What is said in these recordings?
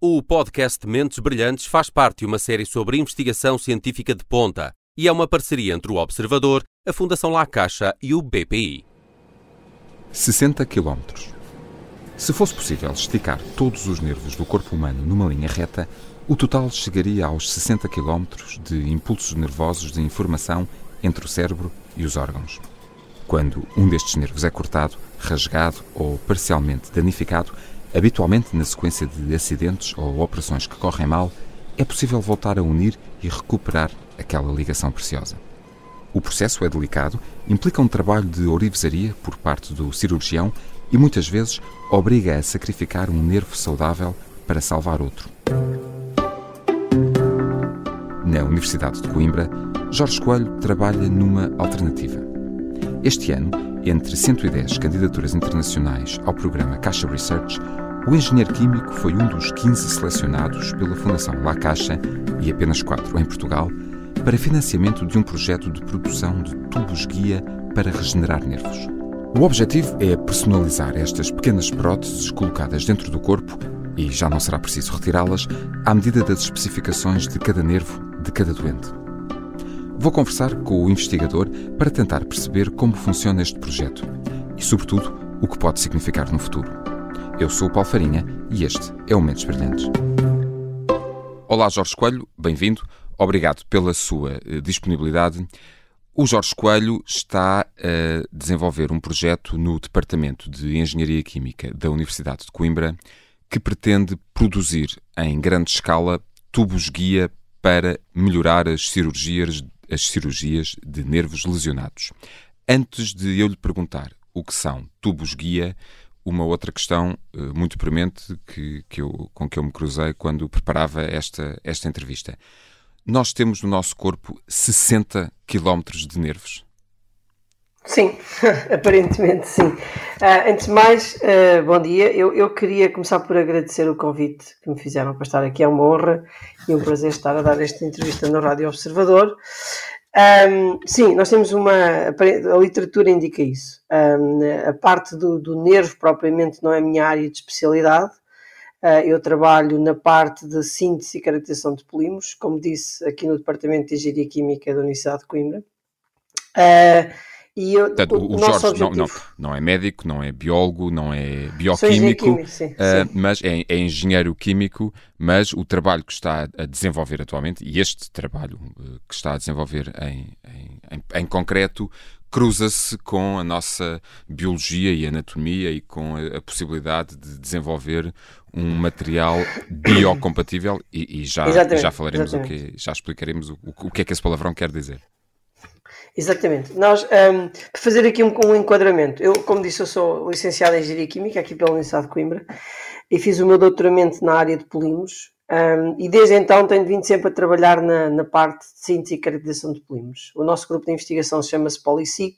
O podcast Mentes Brilhantes faz parte de uma série sobre investigação científica de ponta e é uma parceria entre o Observador, a Fundação La Caixa e o BPI. 60 km. Se fosse possível esticar todos os nervos do corpo humano numa linha reta, o total chegaria aos 60 km de impulsos nervosos de informação entre o cérebro e os órgãos. Quando um destes nervos é cortado, rasgado ou parcialmente danificado, Habitualmente, na sequência de acidentes ou operações que correm mal, é possível voltar a unir e recuperar aquela ligação preciosa. O processo é delicado, implica um trabalho de ourivesaria por parte do cirurgião e muitas vezes obriga a sacrificar um nervo saudável para salvar outro. Na Universidade de Coimbra, Jorge Coelho trabalha numa alternativa. Este ano, entre 110 candidaturas internacionais ao programa Caixa Research, o engenheiro químico foi um dos 15 selecionados pela Fundação La Caixa e apenas 4 em Portugal para financiamento de um projeto de produção de tubos-guia para regenerar nervos. O objetivo é personalizar estas pequenas próteses colocadas dentro do corpo e já não será preciso retirá-las à medida das especificações de cada nervo de cada doente. Vou conversar com o investigador para tentar perceber como funciona este projeto e, sobretudo, o que pode significar no futuro. Eu sou o Paulo Farinha e este é o Mentes Brilhantes. Olá, Jorge Coelho, bem-vindo. Obrigado pela sua eh, disponibilidade. O Jorge Coelho está a desenvolver um projeto no Departamento de Engenharia Química da Universidade de Coimbra que pretende produzir em grande escala tubos-guia para melhorar as cirurgias as cirurgias de nervos lesionados. Antes de eu lhe perguntar o que são tubos-guia, uma outra questão uh, muito premente que, que eu, com que eu me cruzei quando preparava esta, esta entrevista. Nós temos no nosso corpo 60 quilómetros de nervos. Sim, aparentemente sim. Uh, antes de mais, uh, bom dia. Eu, eu queria começar por agradecer o convite que me fizeram para estar aqui. É uma honra e um prazer estar a dar esta entrevista no Rádio Observador. Um, sim, nós temos uma. A literatura indica isso. Um, a parte do, do, nervo, propriamente, não é a minha área de especialidade. Uh, eu trabalho na parte de síntese e caracterização de polímeros, como disse, aqui no Departamento de Engenharia Química da Universidade de Coimbra. Uh, e eu, Portanto, o, o Jorge objetivo... não, não, não, é médico, não é biólogo, não é bioquímico, químico, sim, uh, sim. mas é, é, engenheiro químico, mas o trabalho que está a desenvolver atualmente, e este trabalho uh, que está a desenvolver em, em, em, em concreto, cruza-se com a nossa biologia e anatomia e com a, a possibilidade de desenvolver um material biocompatível e, e já, já falaremos o que já explicaremos o, o que é que esse palavrão quer dizer. Exatamente. Nós, um, para fazer aqui um, um, enquadramento, eu, como disse, eu sou licenciado em Engenharia Química aqui pela Universidade de Coimbra e fiz o meu doutoramento na área de polímeros um, e desde então tenho vindo sempre a trabalhar na, na parte de síntese e caracterização de polímeros. O nosso grupo de investigação chama-se PolySIC,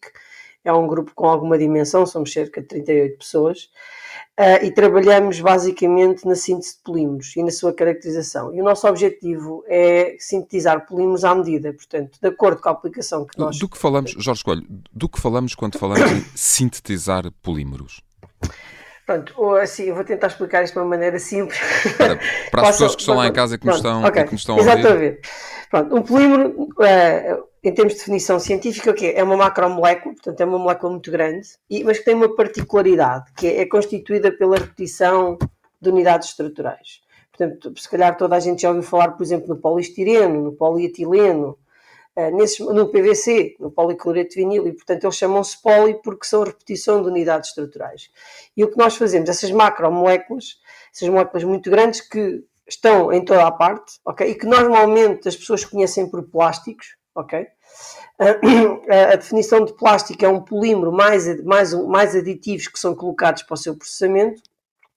é um grupo com alguma dimensão, somos cerca de 38 pessoas uh, e trabalhamos basicamente na síntese de polímeros e na sua caracterização. E o nosso objetivo é sintetizar polímeros à medida, portanto, de acordo com a aplicação que nós... Do que falamos, Jorge Coelho, do que falamos quando falamos em sintetizar polímeros? Pronto, assim, eu vou tentar explicar isto de uma maneira simples. Para, para as pessoas que estão lá em casa e que nos estão, okay. que nos estão a ouvir. Exatamente. Pronto, um polímero, uh, em termos de definição científica, o que é? uma macromolécula, portanto é uma molécula muito grande, mas que tem uma particularidade, que é, é constituída pela repetição de unidades estruturais. Portanto, se calhar toda a gente já ouviu falar, por exemplo, no poliestireno, no polietileno, nesses, no PVC, no policloreto de vinil, e portanto eles chamam-se poli porque são repetição de unidades estruturais. E o que nós fazemos, essas macromoléculas, essas moléculas muito grandes que estão em toda a parte, ok? E que normalmente as pessoas conhecem por plásticos, ok? A, definição de plástico é um polímero mais, mais, mais aditivos que são colocados para o seu processamento.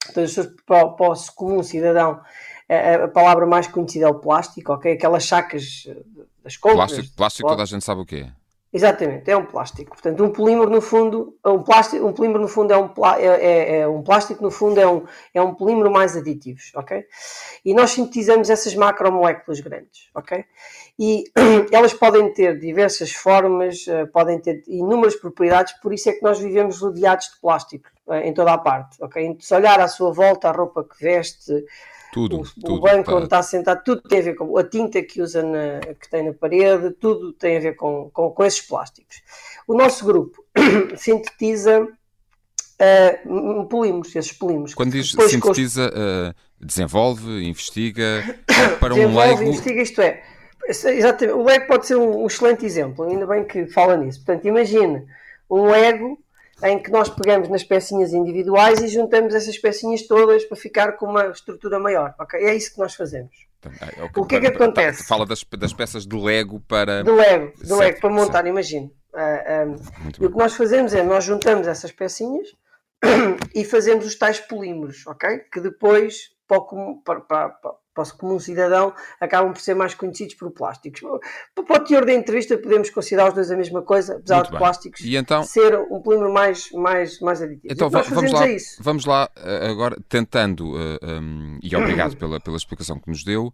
Então, para, para o comum cidadão, a, a, palavra mais conhecida é o plástico, ok? Aquelas sacas das compras. Plástico, plástico toda a gente sabe o que é. Exatamente, é um plástico. Portanto, um polímero no fundo, um plástico, um polímero no fundo é um, é, é, é, um plástico no fundo é um, é um polímero mais aditivos, ok? E nós sintetizamos essas macromoléculas grandes, ok? E elas podem ter diversas formas, eh, podem ter inúmeras propriedades, por isso é que nós vivemos rodeados de plástico eh, em toda a parte, ok? Se olhar à sua volta, a roupa que veste, tudo, o, tudo, o banco tá. onde está sentado, tudo tem a ver com a tinta que usa na, que tem na parede, tudo tem a ver com, com, com esses plásticos. O nosso grupo sintetiza uh, polímeros, esses polímeros. Quando diz sintetiza, uh, desenvolve, investiga, para um leigo... investiga, isto é, exatamente, o Lego pode ser um, um excelente exemplo, ainda bem que fala nisso. Portanto, imagine um Lego em que nós pegamos nas pecinhas individuais e juntamos essas pecinhas todas para ficar com uma estrutura maior. Okay? É isso que nós fazemos. Okay. O que é que acontece? Fala das, das peças de Lego para. De Lego, de certo, Lego para montar, imagino. Uh, ah, um, ah, e o que nós fazemos é nós juntamos essas pecinhas e fazemos os tais polímeros, ok? Que depois, para, para, para, para o comum cidadão, acabam por ser mais conhecidos por plásticos. Para o teor da entrevista, podemos considerar os dois a mesma coisa, apesar Muito de bem. plásticos e então, ser um polímero mais, mais, mais aditivo. Então vamos lá, é vamos lá eh, agora, tentando, uh, eh, um, e obrigado pela, pela explicação que nos deu,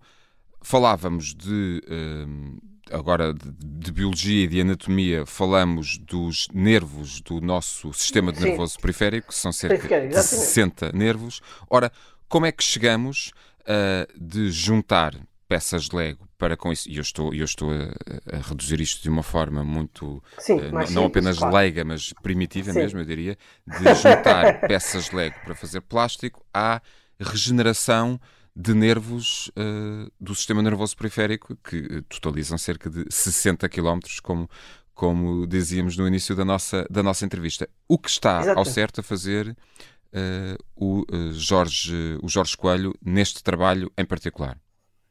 falávamos de. Um, agora de, de, biologia e de anatomia falamos dos nervos do nosso sistema nervoso Sim. periférico, que são cerca de 60 nervos. Ora, como é que chegamos uh, de juntar peças de Lego para com isso, e eu estou, eu estou a, a reduzir isto de uma forma muito, Sim, uh, não, simples, apenas claro. leiga, mas primitiva Sim. mesmo, eu diria, de juntar peças de Lego para fazer plástico à regeneração de nervos uh, do sistema nervoso periférico, que totalizam cerca de 60 km, como, como dizíamos no início da nossa, da nossa entrevista. O que está Exato. ao certo a fazer o, uh, Jorge, o Jorge Coelho neste trabalho em particular.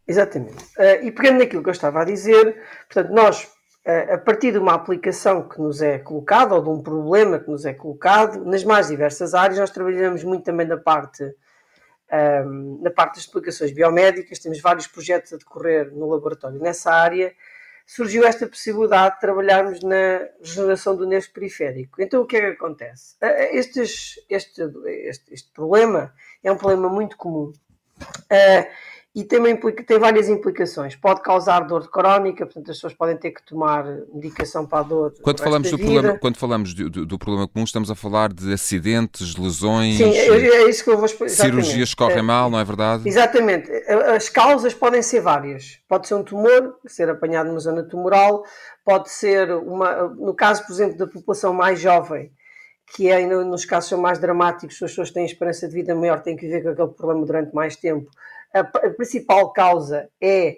Exatamente. Uh, e pegando naquilo que eu estava a dizer, portanto, nós, a partir de uma aplicação que nos é colocada, ou de um problema que nos é colocado, nas mais diversas áreas, nós trabalhamos muito também na parte, um, ehm, na parte das explicações biomédicas, temos vários projetos a decorrer no laboratório nessa área, surgiu esta possibilidade de trabalharmos na regeneração do nervo periférico. Então, o que é que acontece? Estes, este, este, este problema é um problema muito comum. Uh, e também tem várias implicações. Pode causar dor crónica, portanto as pessoas podem ter que tomar medicação para a dor. Quando falamos, do problema, quando falamos do, do, do, problema comum, estamos a falar de acidentes, lesões. Sim, é, é isso que eu vou explicar. Cirurgias correm é, mal, não é verdade? Exatamente. As causas podem ser várias. Pode ser um tumor, ser apanhado numa zona tumoral, pode ser uma. No caso, por exemplo, da população mais jovem, que é, nos casos são mais dramáticos, as pessoas têm esperança de vida maior, têm que viver com aquele problema durante mais tempo a, a principal causa é,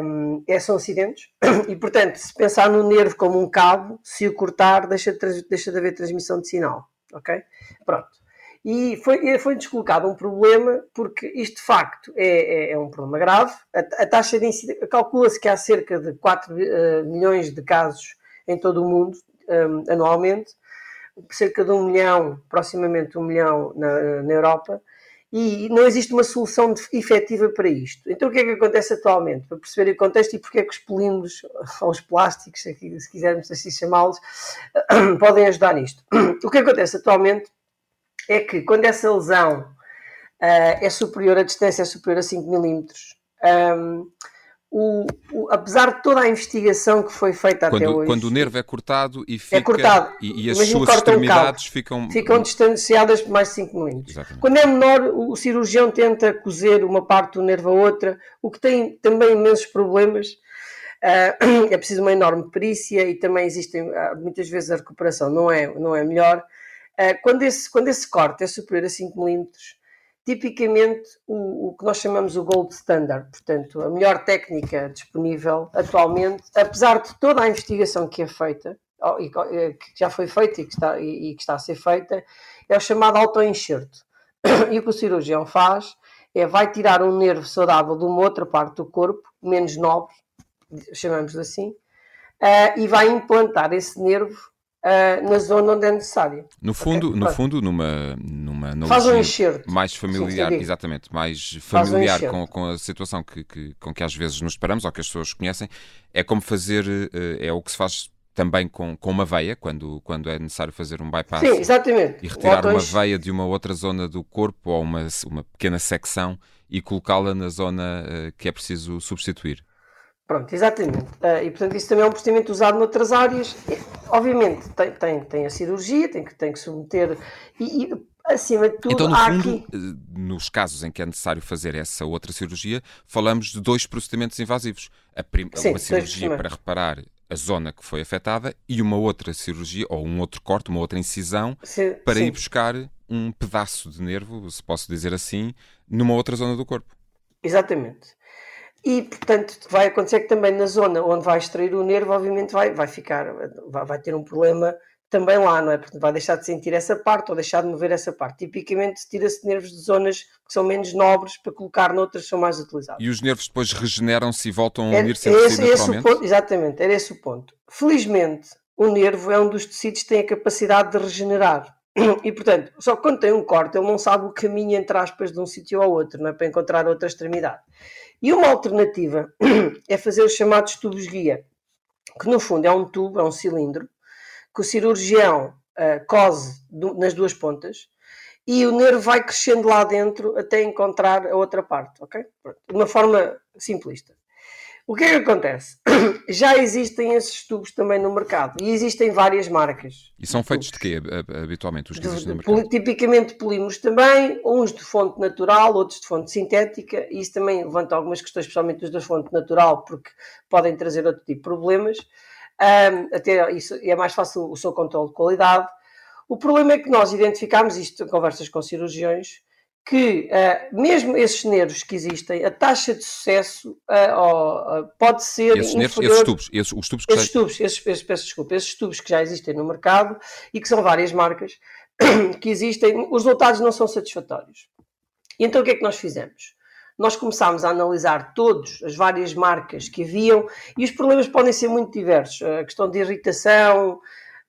um, é, são acidentes e, portanto, se pensar no nervo como um cabo, se o cortar, deixa de, deixa de haver transmissão de sinal, ok? Pronto. E foi, foi descolocado um problema, porque isto de facto é, é, é um problema grave. A, a taxa de incidência, calcula-se que há cerca de 4 uh, eh, milhões de casos em todo o mundo um, anualmente, cerca de um milhão, proximamente um milhão na, na Europa, e não existe uma solução efetiva para isto. Então o que é que acontece atualmente? Para perceber o contexto e porque é que os polímeros, ou os plásticos, se quisermos assim chamá-los, podem ajudar nisto. O que acontece atualmente é que quando essa lesão uh, é superior, a distância é superior a 5 milímetros, um, o, o, apesar de toda a investigação que foi feita quando, até hoje. Quando o nervo é cortado e fica. É cortado. E, e as suas extremidades um ficam. Ficam distanciadas por mais de 5 milímetros. Quando é menor, o, o, cirurgião tenta cozer uma parte do nervo a outra, o que tem também imensos problemas. Uh, é preciso uma enorme perícia e também existem, uh, muitas vezes, a recuperação não é, não é melhor. Uh, quando, esse, quando esse corte é superior a 5 milímetros, tipicamente o, o, que nós chamamos o gold standard, portanto, a melhor técnica disponível atualmente, apesar de toda a investigação que é feita, eh, que já foi feita e que está, e, que está a ser feita, é o chamado autoenxerto. E o que o cirurgião faz é vai tirar um nervo saudável de uma outra parte do corpo, menos nobre, chamamos assim, uh, e vai implantar esse nervo uh, na zona onde é necessário. No fundo, okay? no fundo numa, numa Faz um mais familiar, Sim, exatamente, mais familiar um com, com a situação que, que, com que às vezes nos paramos ou que as pessoas conhecem, é como fazer, uh, é o que se faz também com, com uma veia, quando, quando é necessário fazer um bypass Sim, exatamente. e retirar uma veia de uma outra zona do corpo ou uma, uma pequena secção e colocá-la na zona uh, que é preciso substituir. Pronto, exatamente. Uh, e portanto isso também é um procedimento usado noutras áreas. E, obviamente tem, tem, tem a cirurgia, tem que, tem que submeter. E, e acima de tudo, então, no há fundo, aqui... eh, nos casos em que é necessário fazer essa outra cirurgia, falamos de dois procedimentos invasivos. Prim... Sim, uma cirurgia para reparar a zona que foi afetada e uma outra cirurgia, ou um outro corte, uma outra incisão, sim, para sim. ir buscar um pedaço de nervo, se posso dizer assim, numa outra zona do corpo. Exatamente. E, portanto, vai acontecer que também na zona onde vai extrair o nervo, obviamente vai, vai ficar, vai, vai ter um problema também lá, não é? Porque vai deixar de sentir essa parte ou deixar de mover essa parte. Tipicamente tira-se nervos de zonas que são menos nobres para colocar noutras que são mais utilizadas. E os nervos depois regeneram-se e voltam a unir-se é, esse, esse ponto, Exatamente, era esse o ponto. Felizmente, o nervo é um dos tecidos que tem a capacidade de regenerar. E, portanto, só que quando tem um corte, ele não sabe o caminho, entre aspas, de um sítio ao outro, não é? Para encontrar outra extremidade. E uma alternativa é fazer os chamados tubos guia, que no fundo é um tubo, é um cilindro, que o cirurgião uh, cose do, nas duas pontas e o nervo vai crescendo lá dentro até encontrar a outra parte, ok? De uma forma simplista. O que é que acontece? Já existem esses tubos também no mercado e existem várias marcas. E são feitos de quê, habitualmente, os que existem no mercado? Tipicamente polímeros também, uns de fonte natural, outros de fonte sintética, e isso também levanta algumas questões, especialmente os da fonte natural, porque podem trazer outro tipo de problemas. Um, até isso é mais fácil o seu controle de qualidade. O problema é que nós identificamos isto em conversas com cirurgiões, que uh, mesmo esses nervos que existem, a taxa de sucesso uh, uh, pode ser esses nervos, esses tubos, esses, os tubos que esses tubos, esses, esses, peço desculpa, esses tubos que já existem no mercado e que são várias marcas que existem, os resultados não são satisfatórios. E então o que é que nós fizemos? nós começámos a analisar todas as várias marcas que haviam e os problemas podem ser muito diversos. A questão de irritação,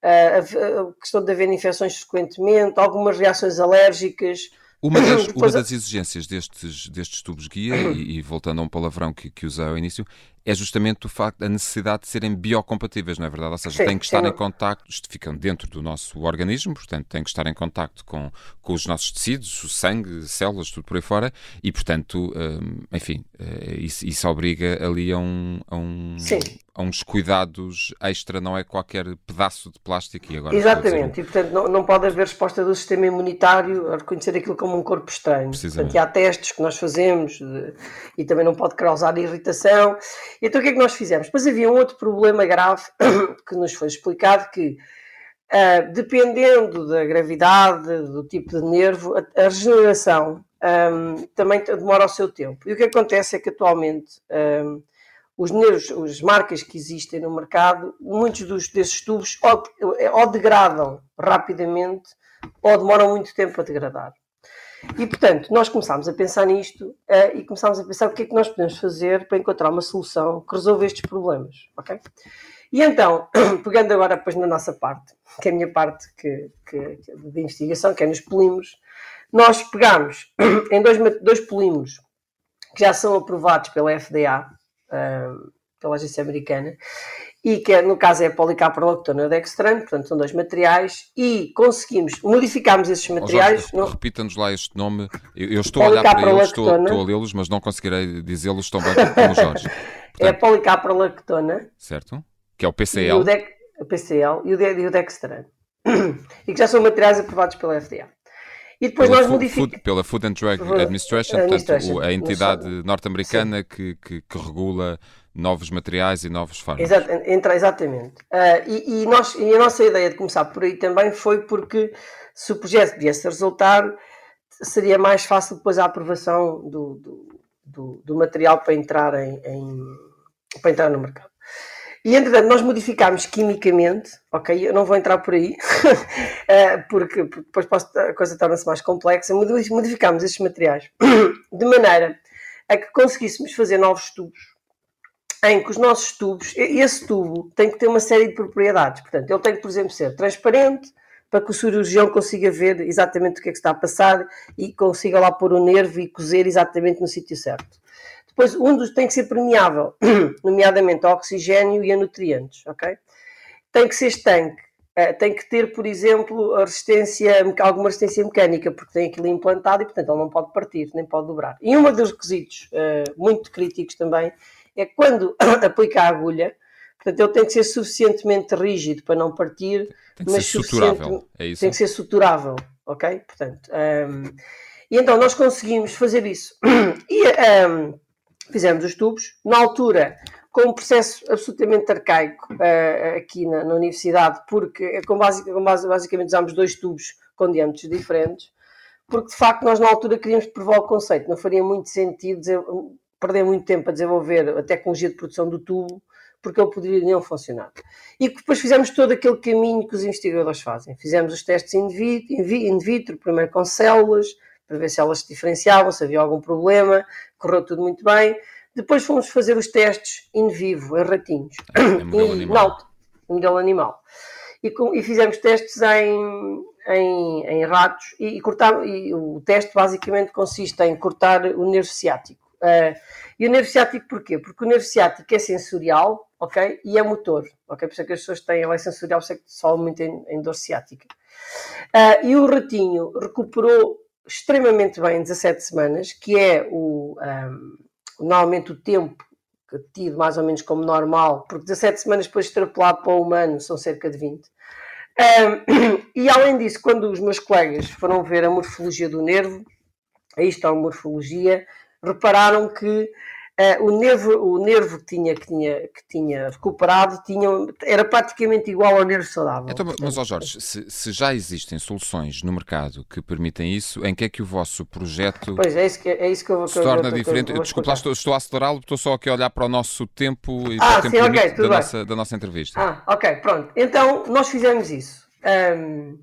a questão de haver infecções frequentemente, algumas reações alérgicas. Uma das, uma das exigências destes, destes tubos guia, e, e, voltando a um palavrão que, que usei ao início, é justamente o facto da necessidade de serem biocompatíveis, não é verdade? Ou seja, sim, têm que estar sim. em contacto, ficam dentro do nosso organismo, portanto, têm que estar em contacto com, com os nossos tecidos, o sangue, células, tudo por aí fora, e portanto, hum, enfim, eh, isso, isso obriga ali a um, a um, a uns cuidados extra, não é qualquer pedaço de plástico e agora. Exatamente, e portanto não, não pode haver resposta do sistema imunitário a reconhecer aquilo como um corpo estranho. Portanto, há testes que nós fazemos de, e também não pode causar irritação. Então o que é que nós fizemos? Depois havia um outro problema grave que nos foi explicado que uh, dependendo da gravidade, do tipo de nervo, a, a regeneração um, também demora o seu tempo. E o que acontece é que atualmente um, os nervos, as marcas que existem no mercado, muitos dos, desses tubos ou, ou degradam rapidamente ou demoram muito tempo a degradar. E, portanto, nós começámos a pensar nisto uh, e começámos a pensar o que é que nós podemos fazer para encontrar uma solução que resolva estes problemas, ok? E então, pegando agora depois na nossa parte, que é a minha parte que, que, que de investigação, que é nos polímeros, nós pegamos em dois, dois polímeros que já são aprovados pela FDA, pela agência americana, e que é, no caso é a policaprolactona e o dextrano, portanto são dois materiais, e conseguimos, modificarmos esses materiais... Oh, Repita-nos lá este nome, eu, eu estou a olhar para eles, estou, estou a lê-los, mas não conseguirei dizê-los tão bem como Jorge. Portanto, é a policaprolactona. Certo, que é o PCL. O, de, o PCL e o, de, e o dextrano. e que já são materiais aprovados pela FDA. E depois pela nós modificamos. Pela Food and Drug Administration, Administration portanto, a entidade norte-americana que, que, que, regula novos materiais e novos fármacos. Exato, entra, exatamente. Uh, e, e, nós, e a nossa ideia de começar por aí também foi porque se o projeto viesse a resultar, seria mais fácil depois a aprovação do, do, do, do material para entrar, em, em, para entrar no mercado. E entretanto, nós modificámos quimicamente, ok? Eu não vou entrar por aí, eh, porque depois posso, a coisa torna-se mais complexa. Modificámos estes materiais de maneira a que conseguíssemos fazer novos tubos, em que os nossos tubos, esse tubo tem que ter uma série de propriedades. Portanto, ele tem que, por exemplo, ser transparente, para que o cirurgião consiga ver exatamente o que é que está a passar e consiga lá pôr o nervo e cozer exatamente no sítio certo. Depois, um dos tem que ser permeável, nomeadamente a oxigênio e a nutrientes, ok? Tem que ser estanque, uh, tem que ter, por exemplo, a resistência, alguma resistência mecânica, porque tem aquilo implantado e, portanto, ele não pode partir, nem pode dobrar. E um dos requisitos uh, muito críticos também é quando aplica a agulha, portanto, ele tem que ser suficientemente rígido para não partir, tem que mas ser suturável, é isso? Tem que ser suturável. ok? Portanto, um, e então nós conseguimos fazer isso. E um, fizemos os tubos. Na altura, com um processo absolutamente arcaico uh, aqui na, na, universidade, porque é com, basic, com base, basicamente usámos dois tubos com diâmetros diferentes, porque de facto nós na altura queríamos provar o conceito, não faria muito sentido dizer, perder muito tempo a desenvolver a tecnologia de produção do tubo, porque ele poderia não funcionar. E depois fizemos todo aquele caminho que os investigadores fazem. Fizemos os testes in vitro, in vitro primeiro com células, para ver se elas se diferenciavam, se havia algum problema, correu tudo muito bem. Depois fomos fazer os testes in vivo, em ratinhos. Em modelo e, animal. Não, em modelo animal. E, com, e fizemos testes em, em, em ratos e, e, cortar, e o teste basicamente consiste em cortar o nervo ciático. Uh, e o nervo ciático porquê? Porque o nervo ciático é sensorial, ok? E é motor, ok? Por isso é que as pessoas têm, ele é sensorial, por isso é que se fala muito em, em dor ciática. Uh, e o ratinho recuperou extremamente bem em 17 semanas, que é o, um, normalmente o tempo tido mais ou menos como normal, porque 17 semanas depois extrapolado para o humano são cerca de 20. Um, e além disso, quando os meus colegas foram ver a morfologia do nervo, aí está a morfologia, repararam que Uh, o, nervo, o nervo que tinha, que tinha, que tinha recuperado tinha, era praticamente igual ao nervo saudável. Então, mas, ó Jorge, se, se, já existem soluções no mercado que permitem isso, em que é que o vosso projeto pois, é isso que, é isso que eu vou, se torna eu, diferente? Eu, Desculpa, lá, estou, estou a acelerá-lo, estou só aqui a olhar para o nosso tempo e ah, para o tempo okay, da, nossa, da nossa entrevista. Ah, ok, pronto. Então, nós fizemos isso. Um,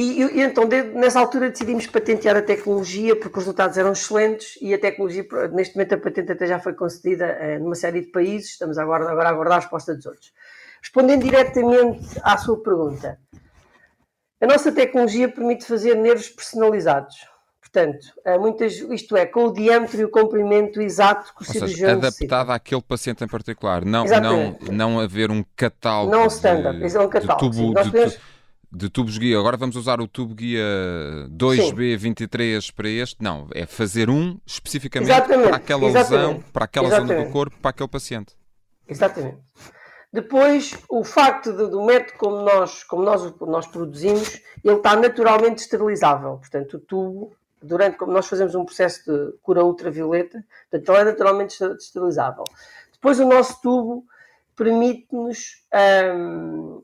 e, e, então, de, nessa altura, decidimos patentear a tecnologia porque os resultados eram excelentes e a tecnologia, neste momento, a patente até já foi concedida eh, numa série de países. Estamos agora, agora a aguardar a resposta dos outros. Respondendo diretamente à sua pergunta, a nossa tecnologia permite fazer nervos personalizados. Portanto, eh, muitas, isto é, com o diâmetro e o comprimento exato que o Ou cirurgião seja, adaptado àquele paciente em particular. Não, não, não haver um catálogo. Não standard, de, é um catálogo. De tubo, de, podemos de tubos guia. Agora vamos usar o tubo guia 2B23 para este. Não, é fazer um especificamente exatamente, para aquela exatamente, lesão, para aquela exatamente. zona do corpo, para aquele paciente. Exatamente. Depois, o facto de, do método como nós, como nós, nós produzimos, ele está naturalmente esterilizável. Portanto, o tubo, durante como nós fazemos um processo de cura ultravioleta, portanto, ele é naturalmente esterilizável. Depois, o nosso tubo permite-nos hum,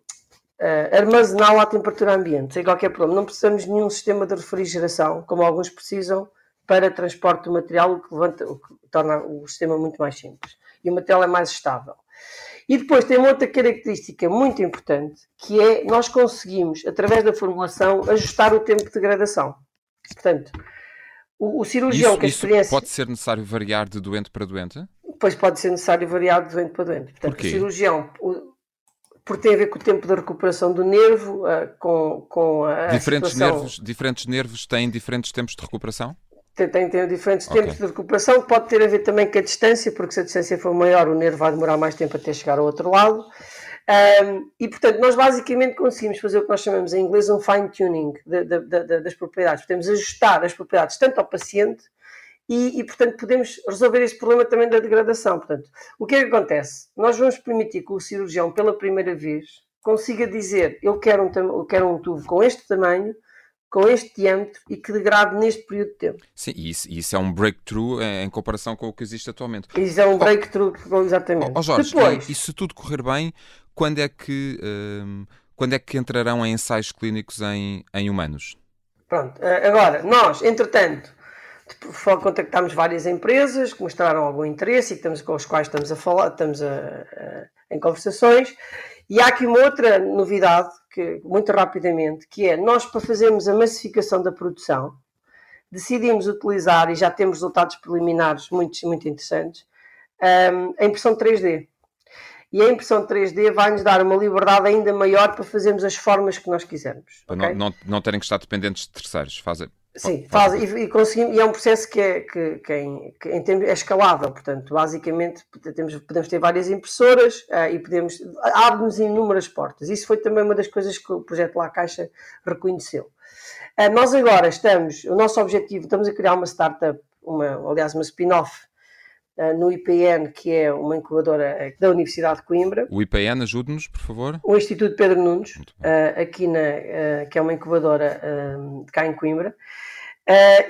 uh, armazená-lo à temperatura ambiente, sem qualquer problema. Não precisamos de nenhum sistema de refrigeração, como alguns precisam, para transporte do material, o que, levanta, o que torna o sistema muito mais simples. E o material é mais estável. E depois tem uma outra característica muito importante, que é nós conseguimos, através da formulação, ajustar o tempo de degradação. Portanto, o, o cirurgião isso, que a experiência... pode ser necessário variar de doente para doente? Pois pode ser necessário variar de doente para doente. Portanto, Porquê? o cirurgião, porque tem a ver com o tempo de recuperação do nervo, uh, com, com a diferentes situação... nervos Diferentes nervos têm diferentes tempos de recuperação? Tem, tem, tem diferentes okay. tempos de recuperação, pode ter a ver também com a distância, porque se a distância for maior, o nervo vai demorar mais tempo até chegar ao outro lado. Um, e, portanto, nós basicamente conseguimos fazer o que nós chamamos em inglês um fine-tuning das propriedades. Podemos ajustar as propriedades tanto ao paciente e, e, portanto, podemos resolver este problema também da degradação. Portanto, o que é que acontece? Nós vamos permitir que o cirurgião, pela primeira vez, consiga dizer: Eu quero um, eu quero um tubo com este tamanho, com este diâmetro e que degrade neste período de tempo. Sim, e isso, isso é um breakthrough em, comparação com o que existe atualmente. Isso é um breakthrough, oh, exatamente. Oh, oh Jorge, Depois, e se tudo correr bem, quando é que, um, quando é que entrarão em ensaios clínicos em, em humanos? Pronto, eh, agora, nós, entretanto, contactámos várias empresas que mostraram algum interesse e estamos, com as quais estamos a falar, estamos a, a, em conversações. E há aqui uma outra novidade, que, muito rapidamente, que é nós, para fazermos a massificação da produção, decidimos utilizar, e já temos resultados preliminares muito, muito interessantes, um, a impressão 3D. E a impressão 3D vai-nos dar uma liberdade ainda maior para fazermos as formas que nós quisermos. Para okay? não, não, não terem que estar dependentes de terceiros. Fazem, Sim, faz, e, e, conseguimos, e é um processo que é, que, que, em, que em termos, é escalável, portanto, basicamente temos, podemos ter várias impressoras uh, e podemos abre-nos inúmeras portas. Isso foi também uma das coisas que o projeto La Caixa reconheceu. Uh, nós agora estamos, o nosso objetivo, estamos a criar uma startup, uma, aliás, uma spin-off, no IPN, que é uma incubadora da Universidade de Coimbra. O IPN, ajude-nos, por favor. O Instituto Pedro Nunes, uh, aqui na, que é uma incubadora de cá em Coimbra.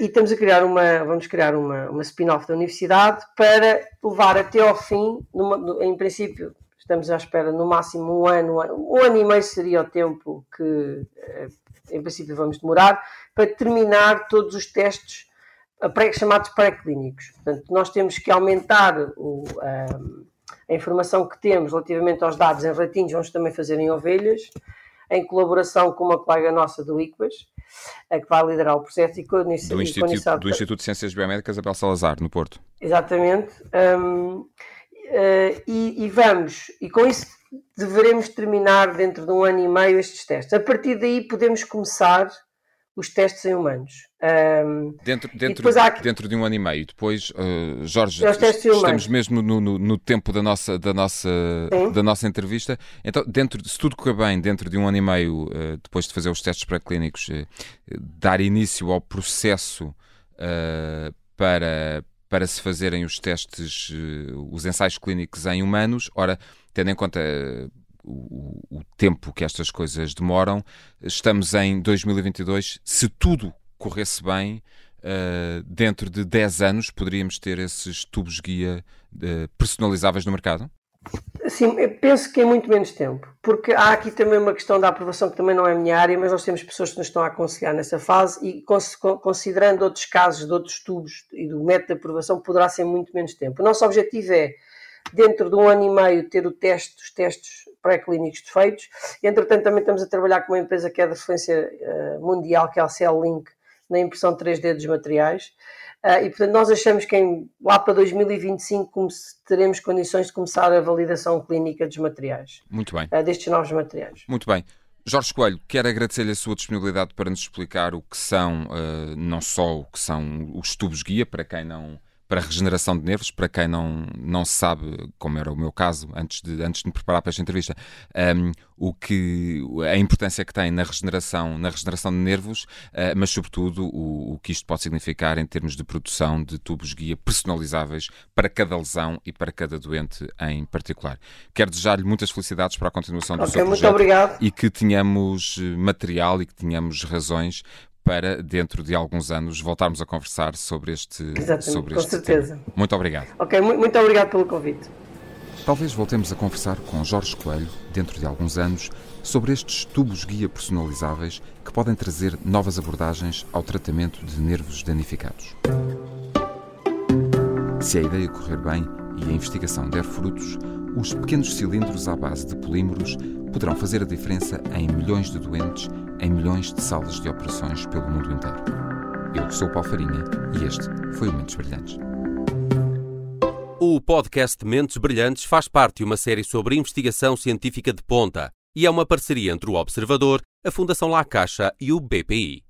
e estamos a criar uma, vamos criar uma, uma spin-off da universidade para levar até ao fim, numa, em princípio, estamos à espera no máximo um ano, um ano e meio seria o tempo que em princípio vamos demorar, para terminar todos os testes pré, chamados pré-clínicos. Portanto, nós temos que aumentar o, a, a, informação que temos relativamente aos dados em ratinhos, vamos também fazer em ovelhas, em colaboração com uma colega nossa do ICBAS, que vai liderar o processo e com, do, Instituto, do Instituto de Ciências Biomédicas Abel Salazar, no Porto. Exatamente. Um, uh, e, e, vamos, e com isso deveremos terminar dentro de um ano e meio estes testes. A partir daí podemos começar os testes em humanos. Um, dentro, dentro, há... dentro de um ano e meio. Depois, uh, Jorge, estamos mesmo no, no, no, tempo da nossa, da, nossa, da nossa entrevista. Então, dentro, se tudo correr bem, dentro de um ano e meio, uh, depois de fazer os testes pré-clínicos, uh, dar início ao processo para, para se fazerem os testes, os ensaios clínicos em humanos. Ora, tendo em conta o, o, tempo que estas coisas demoram, estamos em 2022. Se tudo corresse bem, uh, dentro de 10 anos poderíamos ter esses tubos guia uh, personalizáveis no mercado? Sim, penso que é muito menos tempo, porque há aqui também uma questão da aprovação que também não é a minha área, mas nós temos pessoas que nos estão a aconselhar nessa fase e considerando outros casos de outros tubos e do método de aprovação, poderá ser muito menos tempo. O nosso objetivo é dentro de um ano e meio ter o teste, os testes pré-clínicos feitos. Entretanto, também estamos a trabalhar com uma empresa que é de referência uh, mundial, que é a Cell Link, na impressão 3D dos materiais. Uh, e, portanto, nós achamos que em, lá para 2025 teremos condições de começar a validação clínica dos materiais. Muito bem. Uh, destes novos materiais. Muito bem. Jorge Coelho, quero agradecer-lhe a sua disponibilidade para nos explicar o que são, não só o que são os tubos guia, para quem não para regeneração de nervos, para quem não, não sabe, como era o meu caso, antes de, antes de me preparar para esta entrevista, um, o que, a importância que tem na regeneração, na regeneração de nervos, uh, mas sobretudo o, o que isto pode significar em termos de produção de tubos guia personalizáveis para cada lesão e para cada doente em particular. Quero desejar-lhe muitas felicidades para a continuação do okay, seu projeto. Muito obrigado. E que tenhamos eh, material e que tenhamos razões para, dentro de alguns anos, voltarmos a conversar sobre este, Exatamente, sobre com certeza. Tema. Muito obrigado. Ok, muito obrigado pelo convite. Talvez voltemos a conversar com Jorge Coelho, dentro de alguns anos, sobre estes tubos guia personalizáveis que podem trazer novas abordagens ao tratamento de nervos danificados. Se a ideia correr bem e a investigação der frutos, os pequenos cilindros à base de polímeros poderão fazer a diferença em milhões de doentes em milhões de salas de operações pelo mundo inteiro. Eu sou o Paulo Farinha e este foi o Mentes Brilhantes. O podcast Mentes Brilhantes faz parte de uma série sobre investigação científica de ponta e é uma parceria entre o Observador, a Fundação La Caixa e o BPI.